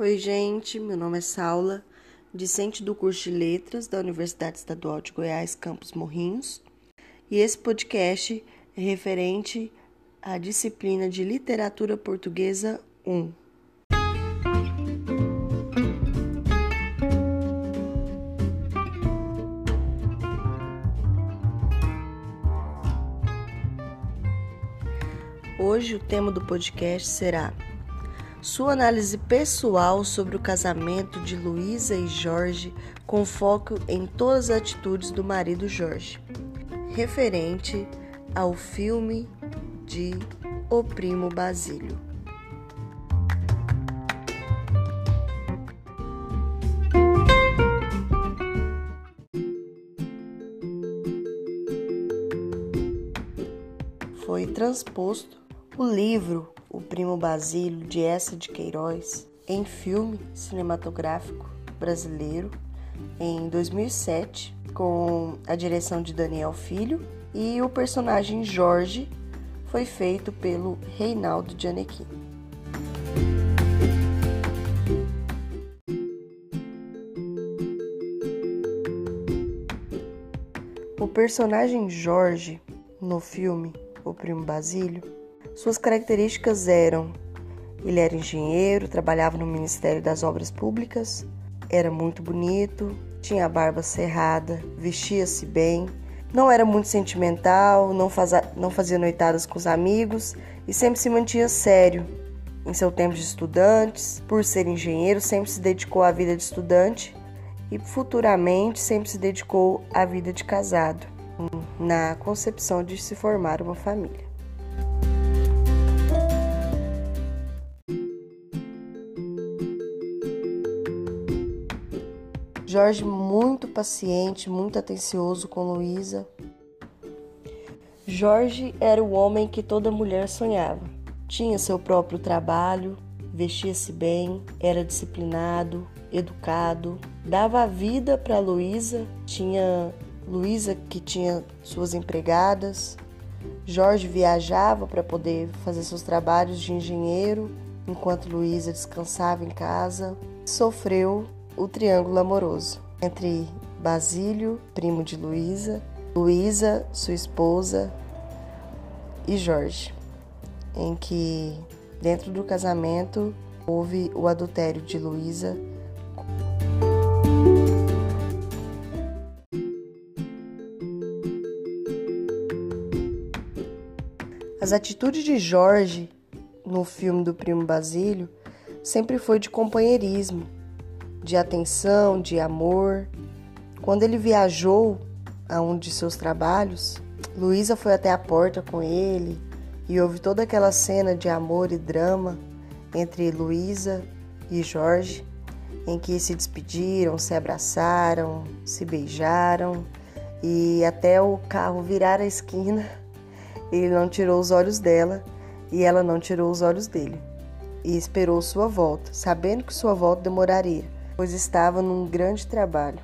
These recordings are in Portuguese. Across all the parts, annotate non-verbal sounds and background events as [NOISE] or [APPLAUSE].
Oi, gente, meu nome é Saula, discente do curso de Letras da Universidade Estadual de Goiás, Campos Morrinhos, e esse podcast é referente à disciplina de Literatura Portuguesa 1. Hoje o tema do podcast será sua análise pessoal sobre o casamento de Luísa e Jorge, com foco em todas as atitudes do marido Jorge, referente ao filme de O Primo Basílio. Foi transposto o livro O Primo Basílio de Essa de Queiroz em filme cinematográfico brasileiro em 2007 com a direção de Daniel Filho e o personagem Jorge foi feito pelo Reinaldo Gianecchini. O personagem Jorge no filme O Primo Basílio suas características eram: ele era engenheiro, trabalhava no Ministério das Obras Públicas, era muito bonito, tinha a barba cerrada, vestia-se bem, não era muito sentimental, não, fazia, não fazia noitadas com os amigos e sempre se mantinha sério. Em seu tempo de estudantes, por ser engenheiro, sempre se dedicou à vida de estudante e futuramente sempre se dedicou à vida de casado, na concepção de se formar uma família. Jorge muito paciente, muito atencioso com Luísa. Jorge era o homem que toda mulher sonhava. Tinha seu próprio trabalho, vestia-se bem, era disciplinado, educado, dava a vida para Luísa, tinha Luísa que tinha suas empregadas. Jorge viajava para poder fazer seus trabalhos de engenheiro, enquanto Luísa descansava em casa. Sofreu o triângulo amoroso entre Basílio, primo de Luísa, Luísa, sua esposa, e Jorge, em que dentro do casamento houve o adultério de Luísa. As atitudes de Jorge no filme do primo Basílio sempre foi de companheirismo, de atenção, de amor. Quando ele viajou a um de seus trabalhos, Luísa foi até a porta com ele e houve toda aquela cena de amor e drama entre Luísa e Jorge, em que se despediram, se abraçaram, se beijaram e até o carro virar a esquina, [LAUGHS] ele não tirou os olhos dela e ela não tirou os olhos dele. E esperou sua volta, sabendo que sua volta demoraria pois estava num grande trabalho.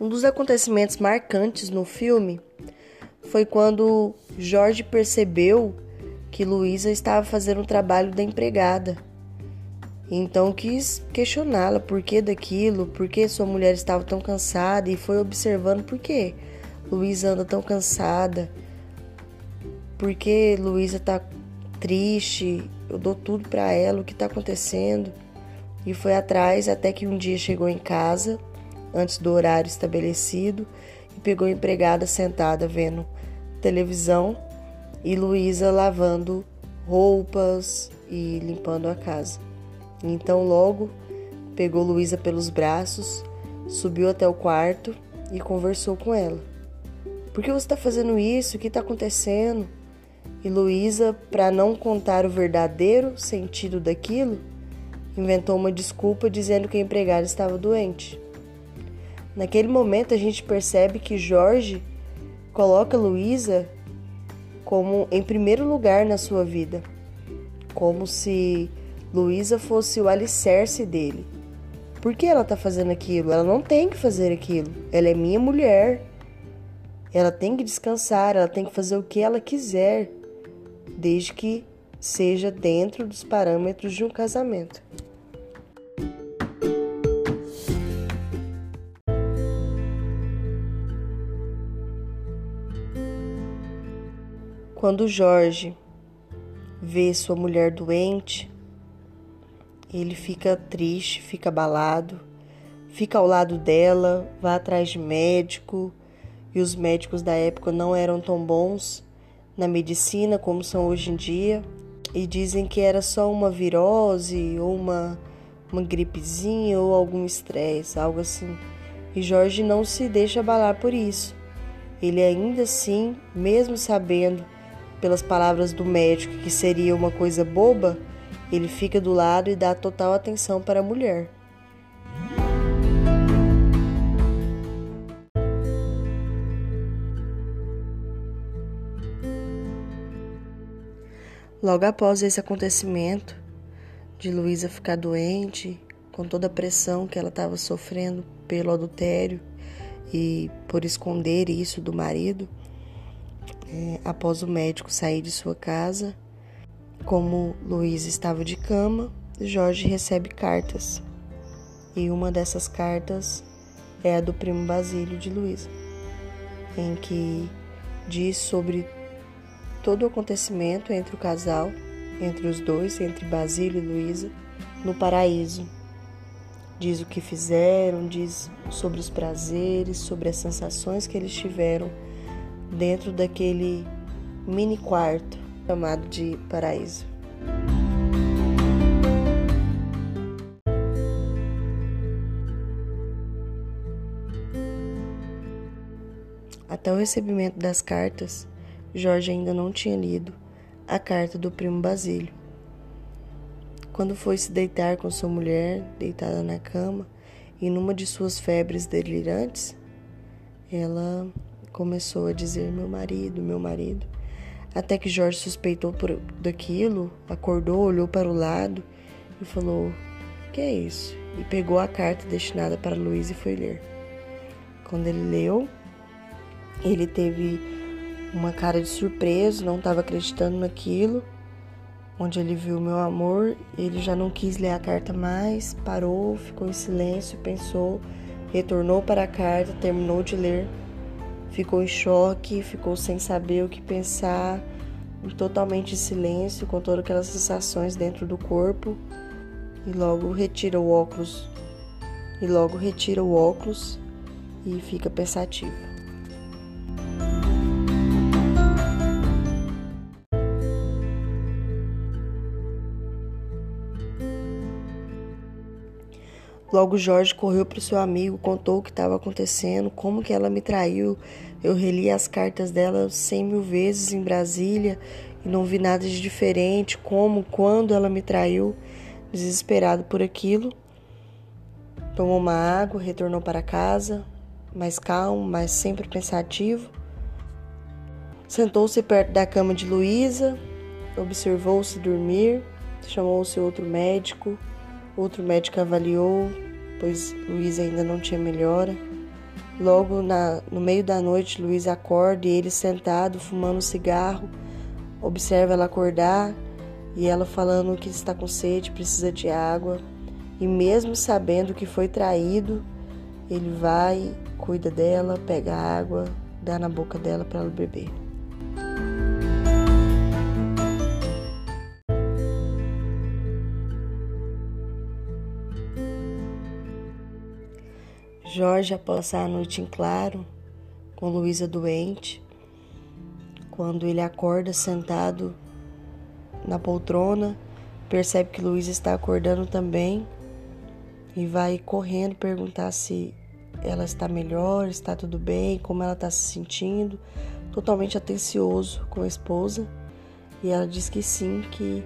Um dos acontecimentos marcantes no filme foi quando Jorge percebeu que Luísa estava fazendo o trabalho da empregada. Então quis questioná-la por que daquilo, por que sua mulher estava tão cansada e foi observando por quê. Luísa anda tão cansada? Por que Luísa tá triste? Eu dou tudo para ela, o que tá acontecendo? E foi atrás até que um dia chegou em casa, antes do horário estabelecido, e pegou a empregada sentada vendo televisão e Luísa lavando roupas e limpando a casa. Então logo pegou Luísa pelos braços, subiu até o quarto e conversou com ela. Por que você está fazendo isso? O que está acontecendo? E Luísa, para não contar o verdadeiro sentido daquilo, inventou uma desculpa dizendo que a empregada estava doente. Naquele momento a gente percebe que Jorge coloca Luísa como em primeiro lugar na sua vida, como se Luísa fosse o alicerce dele. Por que ela está fazendo aquilo? Ela não tem que fazer aquilo. Ela é minha mulher. Ela tem que descansar, ela tem que fazer o que ela quiser, desde que seja dentro dos parâmetros de um casamento. Quando Jorge vê sua mulher doente, ele fica triste, fica abalado, fica ao lado dela, vai atrás de médico, e os médicos da época não eram tão bons na medicina como são hoje em dia, e dizem que era só uma virose ou uma, uma gripezinha ou algum estresse, algo assim. E Jorge não se deixa abalar por isso. Ele ainda assim, mesmo sabendo pelas palavras do médico que seria uma coisa boba, ele fica do lado e dá total atenção para a mulher. Logo após esse acontecimento, de Luísa ficar doente, com toda a pressão que ela estava sofrendo pelo adultério e por esconder isso do marido, é, após o médico sair de sua casa, como Luiz estava de cama, Jorge recebe cartas. E uma dessas cartas é a do primo Basílio de Luísa, em que diz sobre todo o acontecimento entre o casal, entre os dois, entre Basílio e Luísa, no paraíso. Diz o que fizeram, diz sobre os prazeres, sobre as sensações que eles tiveram dentro daquele mini quarto chamado de paraíso. Até o recebimento das cartas, Jorge ainda não tinha lido a carta do primo Basílio. Quando foi se deitar com sua mulher, deitada na cama, e numa de suas febres delirantes, ela começou a dizer meu marido, meu marido. Até que Jorge suspeitou por, daquilo, acordou, olhou para o lado e falou: Que é isso? E pegou a carta destinada para Luiz e foi ler. Quando ele leu, ele teve uma cara de surpresa, não estava acreditando naquilo. Onde ele viu meu amor, ele já não quis ler a carta mais, parou, ficou em silêncio, pensou, retornou para a carta, terminou de ler ficou em choque, ficou sem saber o que pensar, totalmente em silêncio, com todas aquelas sensações dentro do corpo, e logo retira o óculos. E logo retira o óculos e fica pensativo. Logo Jorge correu para o seu amigo, contou o que estava acontecendo, como que ela me traiu. Eu reli as cartas dela cem mil vezes em Brasília e não vi nada de diferente, como, quando ela me traiu. Desesperado por aquilo, tomou uma água, retornou para casa, mais calmo, mas sempre pensativo. Sentou-se perto da cama de Luísa, observou-se dormir, chamou o seu outro médico, Outro médico avaliou, pois Luiz ainda não tinha melhora. Logo na, no meio da noite, Luiz acorda e ele sentado, fumando cigarro, observa ela acordar e ela falando que está com sede, precisa de água. E mesmo sabendo que foi traído, ele vai, cuida dela, pega água, dá na boca dela para ela beber. Jorge, após passar a noite em claro, com Luísa doente, quando ele acorda sentado na poltrona, percebe que Luísa está acordando também e vai correndo perguntar se ela está melhor, está tudo bem, como ela está se sentindo, totalmente atencioso com a esposa. E ela diz que sim, que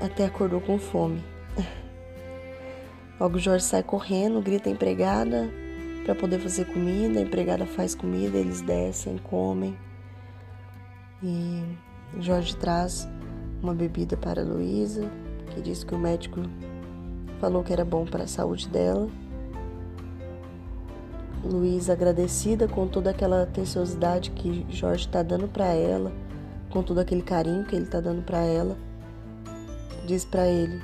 até acordou com fome. [LAUGHS] Logo Jorge sai correndo, grita a empregada para poder fazer comida. A empregada faz comida, eles descem, comem. E Jorge traz uma bebida para Luísa, que diz que o médico falou que era bom para a saúde dela. Luísa agradecida com toda aquela atenciosidade que Jorge está dando para ela, com todo aquele carinho que ele está dando para ela, diz para ele: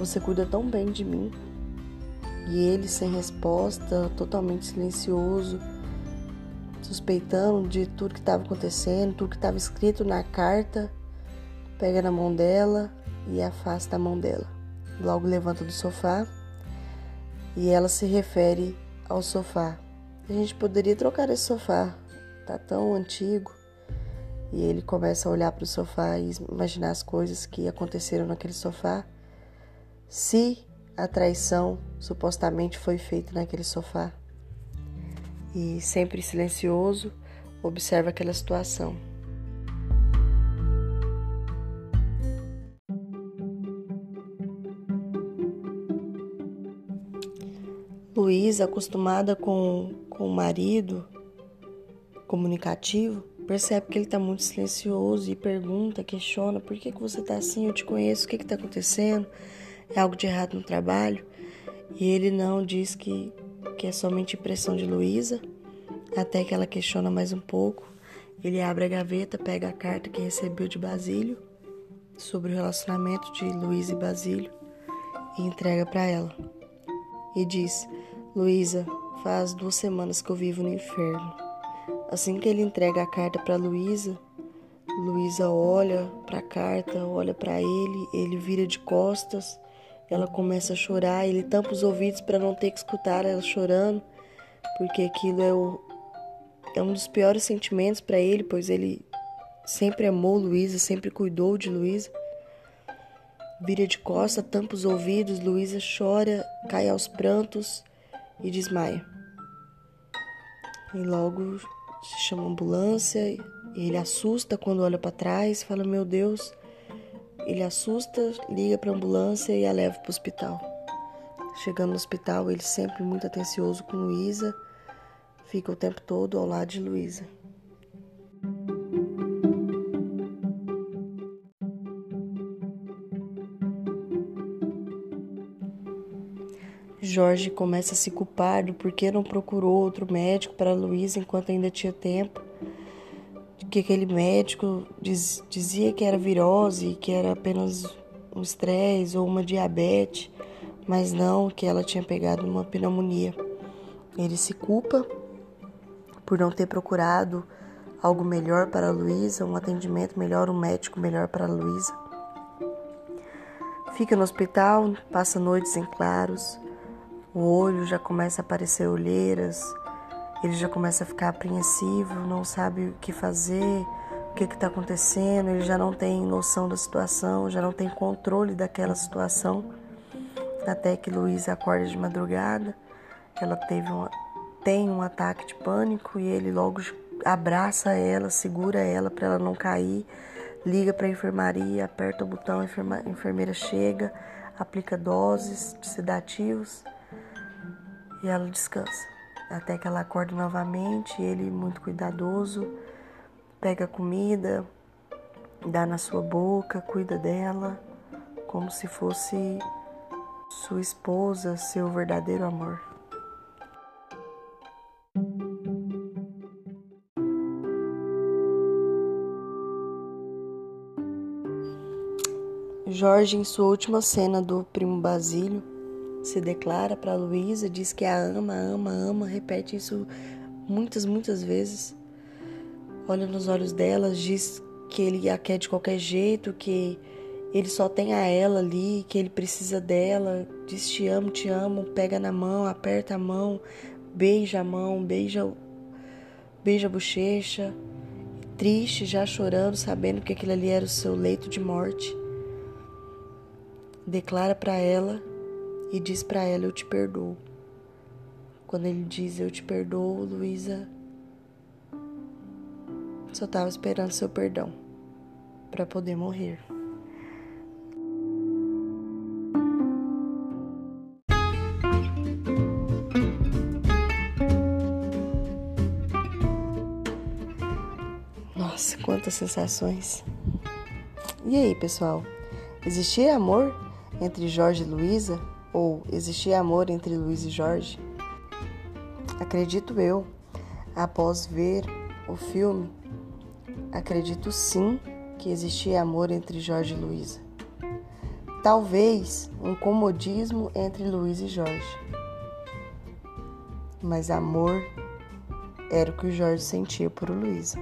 Você cuida tão bem de mim. E ele, sem resposta, totalmente silencioso, suspeitando de tudo que estava acontecendo, tudo que estava escrito na carta, pega na mão dela e afasta a mão dela. Logo levanta do sofá e ela se refere ao sofá. A gente poderia trocar esse sofá, tá tão antigo. E ele começa a olhar para o sofá e imaginar as coisas que aconteceram naquele sofá. Se a traição supostamente foi feita naquele sofá. E sempre silencioso, observa aquela situação. Luísa, acostumada com, com o marido comunicativo, percebe que ele está muito silencioso e pergunta, questiona: por que, que você está assim? Eu te conheço, o que está acontecendo? É algo de errado no trabalho? E ele não diz que, que é somente impressão de Luísa, até que ela questiona mais um pouco. Ele abre a gaveta, pega a carta que recebeu de Basílio sobre o relacionamento de Luísa e Basílio e entrega para ela. E diz: Luísa, faz duas semanas que eu vivo no inferno. Assim que ele entrega a carta para Luísa, Luísa olha para a carta, olha para ele, ele vira de costas, ela começa a chorar, ele tampa os ouvidos para não ter que escutar ela chorando, porque aquilo é, o, é um dos piores sentimentos para ele, pois ele sempre amou Luísa, sempre cuidou de Luísa. Vira de costas, tampa os ouvidos, Luísa chora, cai aos prantos e desmaia. E logo se chama ambulância ele assusta quando olha para trás, fala: "Meu Deus". Ele assusta, liga para a ambulância e a leva para o hospital. Chegando no hospital, ele sempre muito atencioso com Luísa, fica o tempo todo ao lado de Luísa. Jorge começa a se culpar do porquê não procurou outro médico para Luísa enquanto ainda tinha tempo. Que aquele médico diz, dizia que era virose, que era apenas um estresse ou uma diabetes, mas não que ela tinha pegado uma pneumonia. Ele se culpa por não ter procurado algo melhor para a Luísa, um atendimento melhor, um médico melhor para a Luísa. Fica no hospital, passa noites em claros, o olho já começa a aparecer olheiras, ele já começa a ficar apreensivo, não sabe o que fazer, o que está acontecendo, ele já não tem noção da situação, já não tem controle daquela situação. Até que Luísa acorda de madrugada, ela teve uma, tem um ataque de pânico e ele logo abraça ela, segura ela para ela não cair, liga para a enfermaria, aperta o botão, a enfermeira chega, aplica doses de sedativos e ela descansa. Até que ela acorda novamente, ele, muito cuidadoso, pega a comida, dá na sua boca, cuida dela, como se fosse sua esposa, seu verdadeiro amor. Jorge, em sua última cena do Primo Basílio, se declara para Luísa, diz que a ama, ama, ama, repete isso muitas, muitas vezes. Olha nos olhos dela, diz que ele a quer de qualquer jeito, que ele só tem a ela ali, que ele precisa dela. Diz te amo, te amo, pega na mão, aperta a mão, beija a mão, beija, beija a bochecha. Triste, já chorando, sabendo que aquilo ali era o seu leito de morte. Declara para ela e diz para ela: Eu te perdoo. Quando ele diz Eu te perdoo, Luísa só estava esperando seu perdão para poder morrer. Nossa, quantas sensações! E aí, pessoal? Existia amor entre Jorge e Luísa? Ou existia amor entre Luiz e Jorge? acredito eu, após ver o filme, acredito sim que existia amor entre Jorge e Luísa. Talvez um comodismo entre Luiz e Jorge. Mas amor era o que o Jorge sentia por Luísa.